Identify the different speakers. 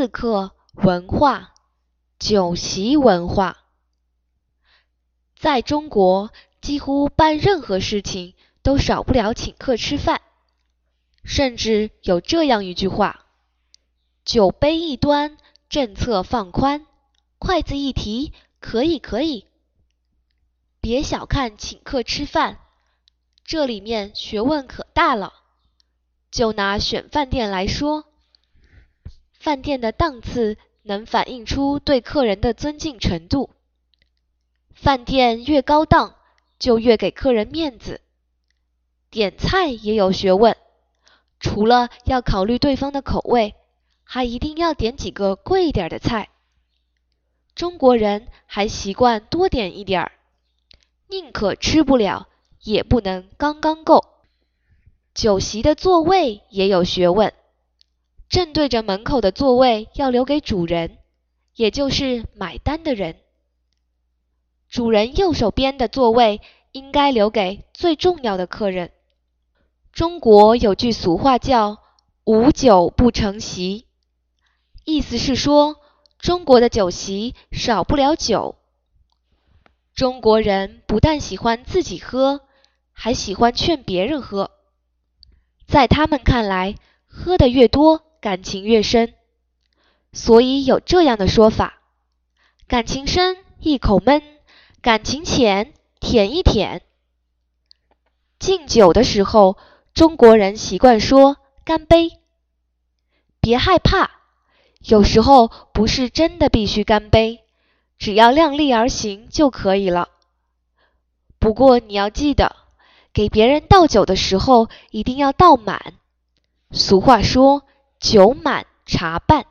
Speaker 1: 刺客文化，酒席文化。在中国，几乎办任何事情都少不了请客吃饭，甚至有这样一句话：“酒杯一端，政策放宽；筷子一提，可以可以。”别小看请客吃饭，这里面学问可大了。就拿选饭店来说，饭店的档次能反映出对客人的尊敬程度。饭店越高档，就越给客人面子。点菜也有学问，除了要考虑对方的口味，还一定要点几个贵一点的菜。中国人还习惯多点一点儿，宁可吃不了，也不能刚刚够。酒席的座位也有学问，正对着门口的座位要留给主人，也就是买单的人。主人右手边的座位应该留给最重要的客人。中国有句俗话叫“无酒不成席”，意思是说中国的酒席少不了酒。中国人不但喜欢自己喝，还喜欢劝别人喝。在他们看来，喝的越多，感情越深，所以有这样的说法：感情深，一口闷。感情浅，舔一舔。敬酒的时候，中国人习惯说干杯。别害怕，有时候不是真的必须干杯，只要量力而行就可以了。不过你要记得，给别人倒酒的时候一定要倒满。俗话说，酒满茶半。